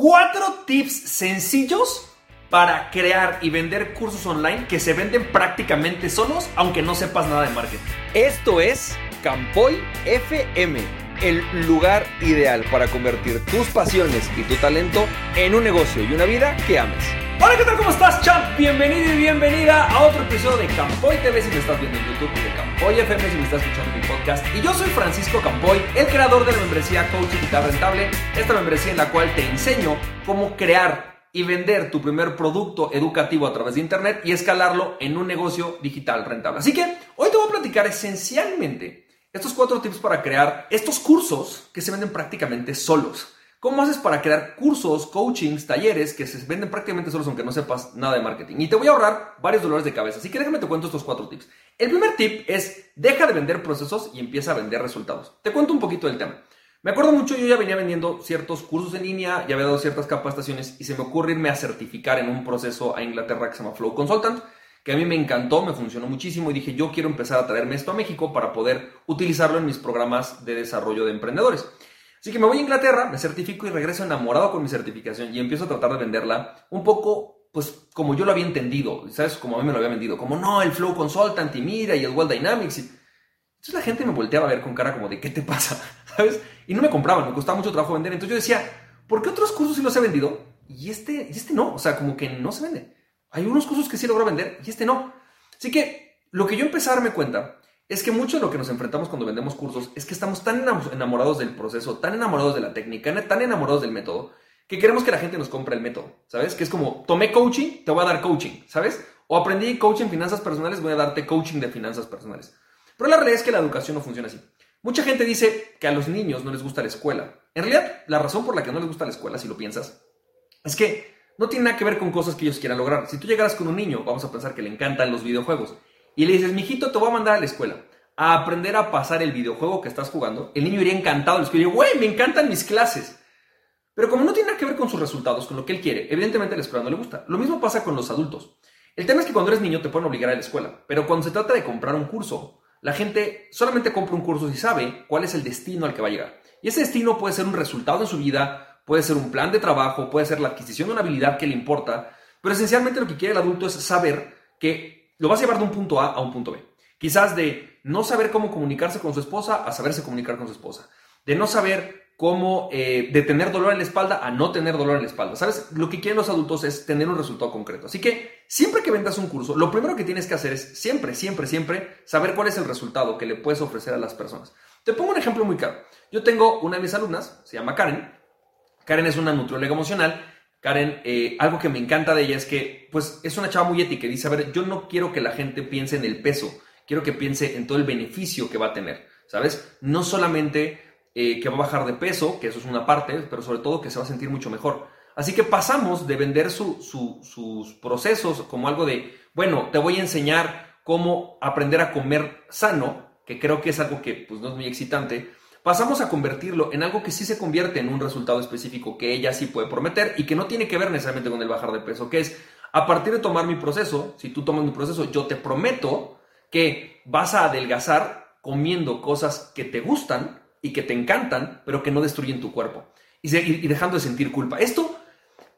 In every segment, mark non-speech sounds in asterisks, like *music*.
Cuatro tips sencillos para crear y vender cursos online que se venden prácticamente solos, aunque no sepas nada de marketing. Esto es Campoy FM, el lugar ideal para convertir tus pasiones y tu talento en un negocio y una vida que ames. Hola, ¿qué tal? ¿Cómo estás, champ? Bienvenido y bienvenida a otro episodio de Campoy TV si me estás viendo en YouTube y de Campoy FM si me estás escuchando en mi podcast. Y yo soy Francisco Campoy, el creador de la membresía Coach Digital Rentable, esta membresía en la cual te enseño cómo crear y vender tu primer producto educativo a través de internet y escalarlo en un negocio digital rentable. Así que hoy te voy a platicar esencialmente estos cuatro tips para crear estos cursos que se venden prácticamente solos. ¿Cómo haces para crear cursos, coachings, talleres que se venden prácticamente solos aunque no sepas nada de marketing? Y te voy a ahorrar varios dolores de cabeza. Así que déjame te cuento estos cuatro tips. El primer tip es deja de vender procesos y empieza a vender resultados. Te cuento un poquito del tema. Me acuerdo mucho, yo ya venía vendiendo ciertos cursos en línea, ya había dado ciertas capacitaciones y se me ocurre irme a certificar en un proceso a Inglaterra que se llama Flow Consultant, que a mí me encantó, me funcionó muchísimo y dije, yo quiero empezar a traerme esto a México para poder utilizarlo en mis programas de desarrollo de emprendedores. Así que me voy a Inglaterra, me certifico y regreso enamorado con mi certificación y empiezo a tratar de venderla un poco, pues como yo lo había entendido, ¿sabes? Como a mí me lo había vendido, como no, el Flow Consultant y mira y el World Dynamics. Y... Entonces la gente me volteaba a ver con cara como de, ¿qué te pasa? *laughs* ¿Sabes? Y no me compraban, me costaba mucho trabajo vender. Entonces yo decía, ¿por qué otros cursos sí los he vendido y este, y este no? O sea, como que no se vende. Hay unos cursos que sí logro vender y este no. Así que lo que yo empecé a darme cuenta es que mucho de lo que nos enfrentamos cuando vendemos cursos es que estamos tan enamorados del proceso, tan enamorados de la técnica, tan enamorados del método, que queremos que la gente nos compre el método, ¿sabes? Que es como, tomé coaching, te voy a dar coaching, ¿sabes? O aprendí coaching en finanzas personales, voy a darte coaching de finanzas personales. Pero la realidad es que la educación no funciona así. Mucha gente dice que a los niños no les gusta la escuela. En realidad, la razón por la que no les gusta la escuela, si lo piensas, es que no tiene nada que ver con cosas que ellos quieran lograr. Si tú llegaras con un niño, vamos a pensar que le encantan los videojuegos y le dices, mijito, te voy a mandar a la escuela a aprender a pasar el videojuego que estás jugando, el niño iría encantado a y güey, me encantan mis clases. Pero como no tiene nada que ver con sus resultados, con lo que él quiere, evidentemente la escuela no le gusta. Lo mismo pasa con los adultos. El tema es que cuando eres niño te pueden obligar a la escuela, pero cuando se trata de comprar un curso, la gente solamente compra un curso si sabe cuál es el destino al que va a llegar. Y ese destino puede ser un resultado en su vida, puede ser un plan de trabajo, puede ser la adquisición de una habilidad que le importa, pero esencialmente lo que quiere el adulto es saber que lo vas a llevar de un punto A a un punto B. Quizás de no saber cómo comunicarse con su esposa a saberse comunicar con su esposa. De no saber cómo, eh, de tener dolor en la espalda a no tener dolor en la espalda. ¿Sabes? Lo que quieren los adultos es tener un resultado concreto. Así que siempre que vendas un curso, lo primero que tienes que hacer es siempre, siempre, siempre saber cuál es el resultado que le puedes ofrecer a las personas. Te pongo un ejemplo muy claro. Yo tengo una de mis alumnas, se llama Karen. Karen es una nutrióloga emocional Karen, eh, algo que me encanta de ella es que, pues, es una chava muy ética dice, a ver, yo no quiero que la gente piense en el peso, quiero que piense en todo el beneficio que va a tener, ¿sabes? No solamente eh, que va a bajar de peso, que eso es una parte, pero sobre todo que se va a sentir mucho mejor. Así que pasamos de vender sus procesos como algo de, bueno, te voy a enseñar cómo aprender a comer sano, que creo que es algo que pues, no es muy excitante, pasamos a convertirlo en algo que sí se convierte en un resultado específico que ella sí puede prometer y que no tiene que ver necesariamente con el bajar de peso, que es a partir de tomar mi proceso, si tú tomas mi proceso, yo te prometo que vas a adelgazar comiendo cosas que te gustan y que te encantan, pero que no destruyen tu cuerpo. Y, dejando de sentir culpa. Esto,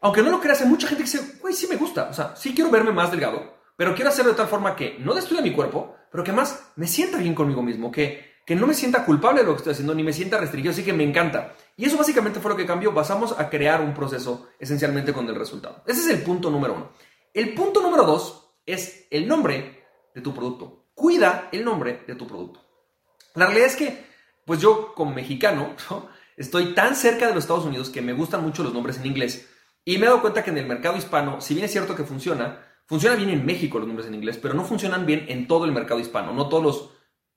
aunque no lo creas, hay mucha gente que dice, güey, sí me gusta. O sea, sí quiero verme más delgado, pero quiero hacerlo de tal forma que no destruya mi cuerpo, pero que más me sienta bien conmigo mismo, que, que no me sienta culpable de lo que estoy haciendo, ni me sienta restringido, así que me encanta. Y eso básicamente fue lo que cambió. Pasamos a crear un proceso esencialmente con el resultado. Ese es el punto número uno. El punto número dos es el nombre de tu producto cuida el nombre de tu producto. La realidad es que, pues yo como mexicano, *laughs* estoy tan cerca de los Estados Unidos que me gustan mucho los nombres en inglés y me he dado cuenta que en el mercado hispano, si bien es cierto que funciona, funciona bien en México los nombres en inglés, pero no funcionan bien en todo el mercado hispano. No todos los,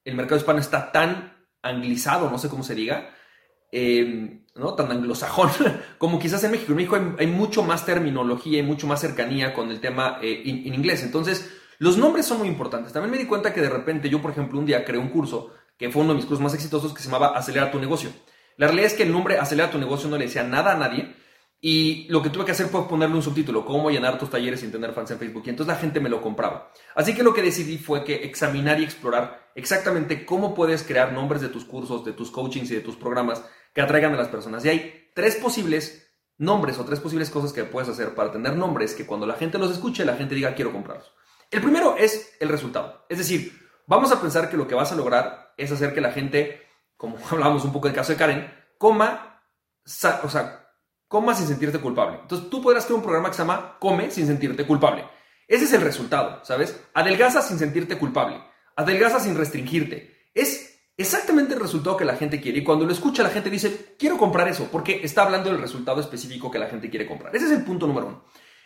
el mercado hispano está tan anglizado, no sé cómo se diga, em, ¿no? tan anglosajón *laughs* como quizás en México. En México hay, mucho más terminología y mucho más cercanía con el tema eh, en inglés. Entonces, los nombres son muy importantes. También me di cuenta que de repente yo, por ejemplo, un día creé un curso que fue uno de mis cursos más exitosos que se llamaba Acelera tu negocio. La realidad es que el nombre Acelera tu negocio no le decía nada a nadie y lo que tuve que hacer fue ponerle un subtítulo, cómo llenar tus talleres sin tener fans en Facebook. Y entonces la gente me lo compraba. Así que lo que decidí fue que examinar y explorar exactamente cómo puedes crear nombres de tus cursos, de tus coachings y de tus programas que atraigan a las personas. Y hay tres posibles nombres o tres posibles cosas que puedes hacer para tener nombres que cuando la gente los escuche, la gente diga quiero comprarlos. El primero es el resultado. Es decir, vamos a pensar que lo que vas a lograr es hacer que la gente, como *laughs* hablábamos un poco del caso de Karen, coma, o sea, coma sin sentirte culpable. Entonces tú podrás crear un programa que se llama Come sin sentirte culpable. Ese es el resultado, ¿sabes? Adelgaza sin sentirte culpable. Adelgaza sin restringirte. Es exactamente el resultado que la gente quiere. Y cuando lo escucha, la gente dice, quiero comprar eso, porque está hablando del resultado específico que la gente quiere comprar. Ese es el punto número uno.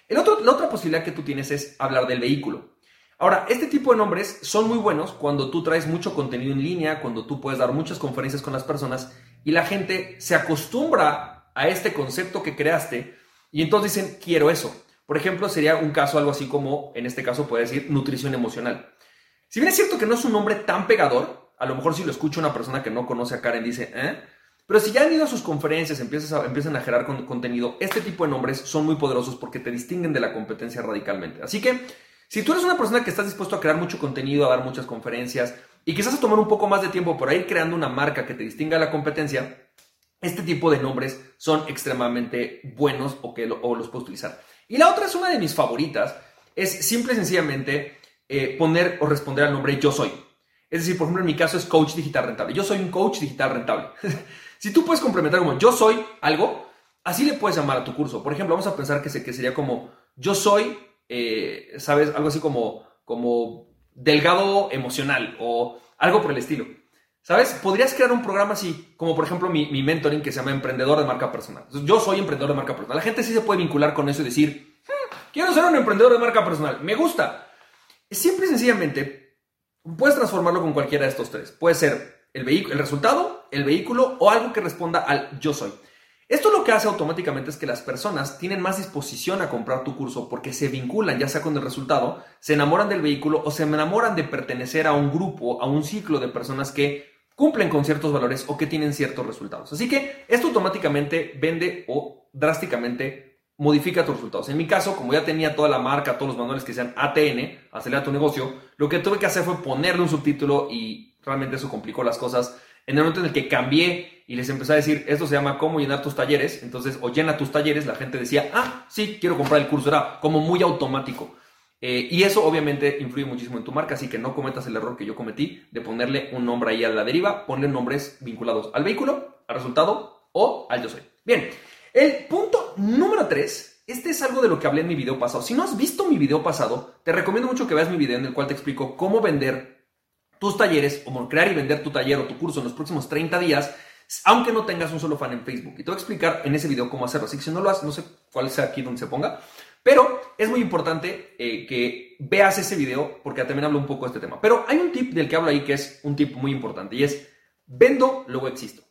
El otro, la otra posibilidad que tú tienes es hablar del vehículo. Ahora, este tipo de nombres son muy buenos cuando tú traes mucho contenido en línea, cuando tú puedes dar muchas conferencias con las personas y la gente se acostumbra a este concepto que creaste y entonces dicen, quiero eso. Por ejemplo, sería un caso algo así como, en este caso puede decir, nutrición emocional. Si bien es cierto que no es un nombre tan pegador, a lo mejor si lo escucha una persona que no conoce a Karen dice, ¿eh? Pero si ya han ido a sus conferencias, empiezas a, empiezan a generar contenido, este tipo de nombres son muy poderosos porque te distinguen de la competencia radicalmente. Así que si tú eres una persona que estás dispuesto a crear mucho contenido, a dar muchas conferencias y quizás a tomar un poco más de tiempo para ir creando una marca que te distinga de la competencia, este tipo de nombres son extremadamente buenos o que los puedes utilizar. Y la otra es una de mis favoritas, es simple y sencillamente eh, poner o responder al nombre yo soy. Es decir, por ejemplo, en mi caso es coach digital rentable. Yo soy un coach digital rentable. *laughs* si tú puedes complementar como yo soy algo, así le puedes llamar a tu curso. Por ejemplo, vamos a pensar que, que sería como yo soy eh, ¿sabes? Algo así como, como delgado emocional o algo por el estilo. ¿Sabes? Podrías crear un programa así, como por ejemplo mi, mentoring que se llama Emprendedor de Marca Personal. yo soy emprendedor de marca personal. La gente sí se puede vincular con eso y decir, hmm, quiero ser un emprendedor de marca personal, me gusta. Simple y sencillamente, puedes transformarlo con cualquiera de estos tres. Puede ser el, el resultado, el vehículo o algo que responda al yo soy. Esto lo que hace automáticamente es que las personas tienen más disposición a comprar tu curso porque se vinculan ya sea con el resultado, se enamoran del vehículo o se enamoran de pertenecer a un grupo, a un ciclo de personas que cumplen con ciertos valores o que tienen ciertos resultados. Así que esto automáticamente vende o drásticamente modifica tus resultados. En mi caso, como ya tenía toda la marca, todos los manuales que sean ATN, acelera tu negocio, lo que tuve que hacer fue ponerle un subtítulo y realmente eso complicó las cosas. En el momento en el que cambié y les empezó a decir, esto se llama cómo llenar tus talleres, entonces, o llena tus talleres, la gente decía, ah, sí, quiero comprar el curso, era como muy automático. Eh, y eso obviamente influye muchísimo en tu marca, así que no cometas el error que yo cometí de ponerle un nombre ahí a la deriva, ponle nombres vinculados al vehículo, al resultado o al yo soy. Bien, el punto número 3, este es algo de lo que hablé en mi video pasado. Si no has visto mi video pasado, te recomiendo mucho que veas mi video en el cual te explico cómo vender tus talleres, o crear y vender tu taller o tu curso en los próximos 30 días aunque no tengas un solo fan en Facebook. Y te voy a explicar en ese video cómo hacerlo. Así que si no lo haces, no sé cuál sea aquí donde se ponga. Pero es muy importante eh, que veas ese video porque también hablo un poco de este tema. Pero hay un tip del que hablo ahí que es un tip muy importante y es vendo, luego existo.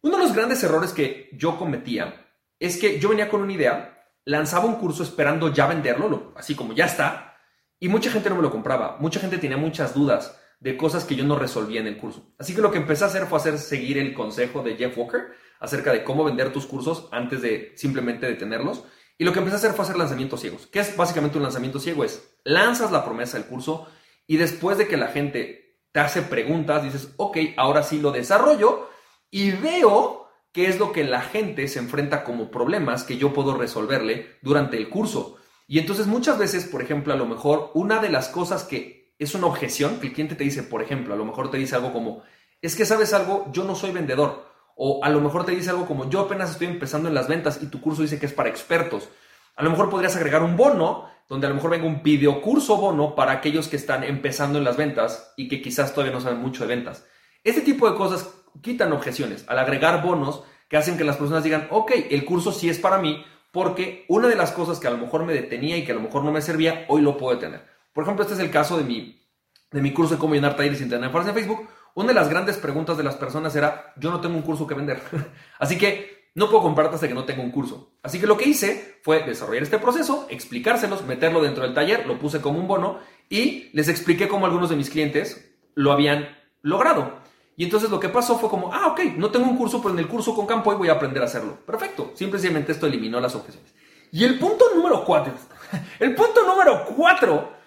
Uno de los grandes errores que yo cometía es que yo venía con una idea, lanzaba un curso esperando ya venderlo, así como ya está, y mucha gente no me lo compraba. Mucha gente tenía muchas dudas de cosas que yo no resolvía en el curso. Así que lo que empecé a hacer fue hacer seguir el consejo de Jeff Walker acerca de cómo vender tus cursos antes de simplemente detenerlos. Y lo que empecé a hacer fue hacer lanzamientos ciegos. ¿Qué es básicamente un lanzamiento ciego? Es lanzas la promesa del curso y después de que la gente te hace preguntas, dices, ok, ahora sí lo desarrollo y veo qué es lo que la gente se enfrenta como problemas que yo puedo resolverle durante el curso. Y entonces muchas veces, por ejemplo, a lo mejor una de las cosas que es una objeción que el cliente te dice, por ejemplo, a lo mejor te dice algo como, es que sabes algo, yo no soy vendedor. O a lo mejor te dice algo como, yo apenas estoy empezando en las ventas y tu curso dice que es para expertos. A lo mejor podrías agregar un bono, donde a lo mejor venga un video curso bono para aquellos que están empezando en las ventas y que quizás todavía no saben mucho de ventas. Este tipo de cosas quitan objeciones al agregar bonos que hacen que las personas digan, ok, el curso sí es para mí, porque una de las cosas que a lo mejor me detenía y que a lo mejor no me servía, hoy lo puedo tener. Por ejemplo, este es el caso de mi, de mi curso de cómo llenar talleres sin tener en Facebook. Una de las grandes preguntas de las personas era, yo no tengo un curso que vender. *laughs* Así que no puedo comprarte hasta que no tenga un curso. Así que lo que hice fue desarrollar este proceso, explicárselos, meterlo dentro del taller, lo puse como un bono y les expliqué cómo algunos de mis clientes lo habían logrado. Y entonces lo que pasó fue como, ah, ok, no tengo un curso, pero en el curso con Campo voy a aprender a hacerlo. Perfecto. Simplemente esto eliminó las objeciones. Y el punto número cuatro, *laughs* el punto número cuatro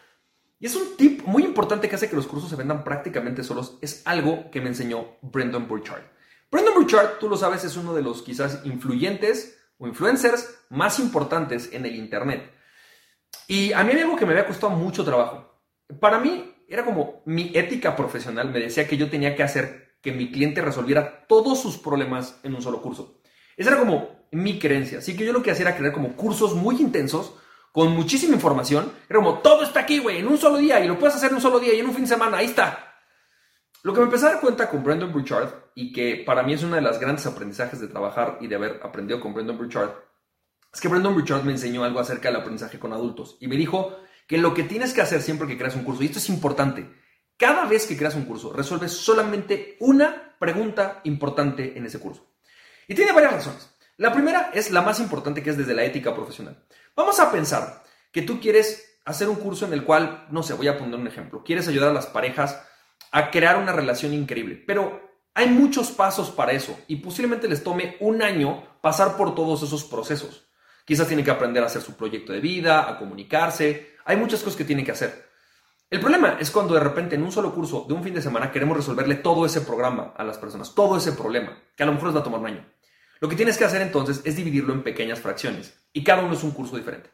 y es un tip muy importante que hace que los cursos se vendan prácticamente solos. Es algo que me enseñó Brendan Burchard. Brendan Burchard, tú lo sabes, es uno de los quizás influyentes o influencers más importantes en el Internet. Y a mí algo que me había costado mucho trabajo. Para mí era como mi ética profesional me decía que yo tenía que hacer que mi cliente resolviera todos sus problemas en un solo curso. Esa era como mi creencia. Así que yo lo que hacía era crear como cursos muy intensos con muchísima información. Era como, todo está aquí, güey, en un solo día y lo puedes hacer en un solo día y en un fin de semana, ahí está. Lo que me empecé a dar cuenta con Brandon Burchard y que para mí es uno de los grandes aprendizajes de trabajar y de haber aprendido con Brandon Burchard es que Brandon Burchard me enseñó algo acerca del aprendizaje con adultos y me dijo que lo que tienes que hacer siempre que creas un curso, y esto es importante, cada vez que creas un curso, resuelves solamente una pregunta importante en ese curso. Y tiene varias razones. La primera es la más importante, que es desde la ética profesional. Vamos a pensar que tú quieres hacer un curso en el cual, no sé, voy a poner un ejemplo, quieres ayudar a las parejas a crear una relación increíble, pero hay muchos pasos para eso y posiblemente les tome un año pasar por todos esos procesos. Quizás tienen que aprender a hacer su proyecto de vida, a comunicarse, hay muchas cosas que tienen que hacer. El problema es cuando de repente en un solo curso de un fin de semana queremos resolverle todo ese programa a las personas, todo ese problema, que a lo mejor les va a tomar un año. Lo que tienes que hacer entonces es dividirlo en pequeñas fracciones y cada uno es un curso diferente.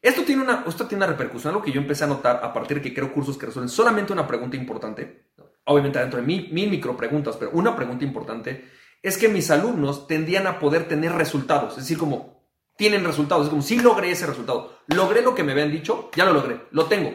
Esto tiene una, esto tiene una repercusión, algo que yo empecé a notar a partir de que creo cursos que resuelven solamente una pregunta importante, obviamente dentro de mil, mil micro preguntas, pero una pregunta importante es que mis alumnos tendían a poder tener resultados, es decir, como tienen resultados, es como si logré ese resultado, logré lo que me habían dicho, ya lo logré, lo tengo.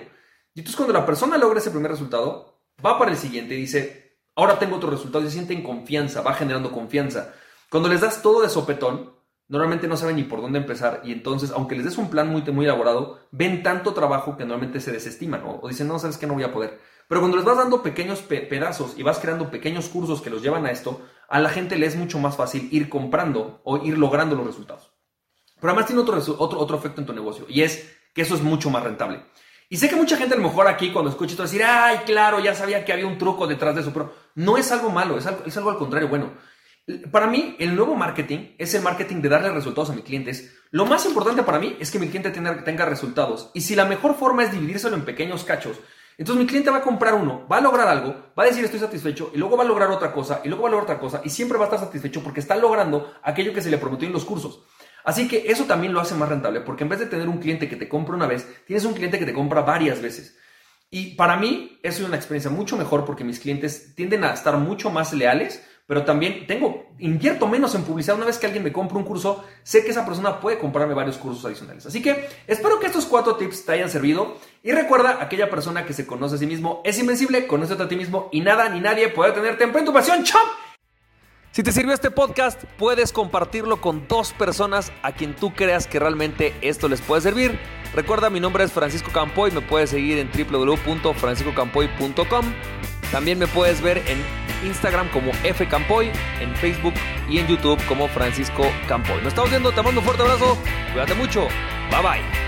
Y entonces cuando la persona logra ese primer resultado, va para el siguiente y dice, ahora tengo otro resultado, se siente en confianza, va generando confianza. Cuando les das todo de sopetón, normalmente no saben ni por dónde empezar y entonces, aunque les des un plan muy, muy elaborado, ven tanto trabajo que normalmente se desestiman o, dicen, no, sabes que no voy a poder. Pero cuando les vas dando pequeños pedazos y vas creando pequeños cursos que los llevan a esto, a la gente le es mucho más fácil ir comprando o ir logrando los resultados. Pero además tiene otro, otro, otro efecto en tu negocio y es que eso es mucho más rentable. Y sé que mucha gente a lo mejor aquí cuando escucha esto decir, ay, claro, ya sabía que había un truco detrás de eso, pero no es algo malo, es algo, es algo al contrario bueno. Para mí, el nuevo marketing es el marketing de darle resultados a mis clientes. Lo más importante para mí es que mi cliente tenga, tenga resultados. Y si la mejor forma es dividírselo en pequeños cachos, entonces mi cliente va a comprar uno, va a lograr algo, va a decir estoy satisfecho y luego va a lograr otra cosa y luego va a lograr otra cosa y siempre va a estar satisfecho porque está logrando aquello que se le prometió en los cursos. Así que eso también lo hace más rentable porque en vez de tener un cliente que te compra una vez, tienes un cliente que te compra varias veces. Y para mí eso es una experiencia mucho mejor porque mis clientes tienden a estar mucho más leales pero también tengo, invierto menos en publicidad. Una vez que alguien me compra un curso, sé que esa persona puede comprarme varios cursos adicionales. Así que espero que estos cuatro tips te hayan servido. Y recuerda, aquella persona que se conoce a sí mismo es invencible, conoce a ti mismo y nada ni nadie puede tenerte en tu pasión. ¡Chao! Si te sirvió este podcast, puedes compartirlo con dos personas a quien tú creas que realmente esto les puede servir. Recuerda, mi nombre es Francisco Campoy, me puedes seguir en www.franciscocampoy.com. También me puedes ver en Instagram como F Campoy, en Facebook y en YouTube como Francisco Campoy. Nos estamos viendo, te mando un fuerte abrazo, cuídate mucho, bye bye.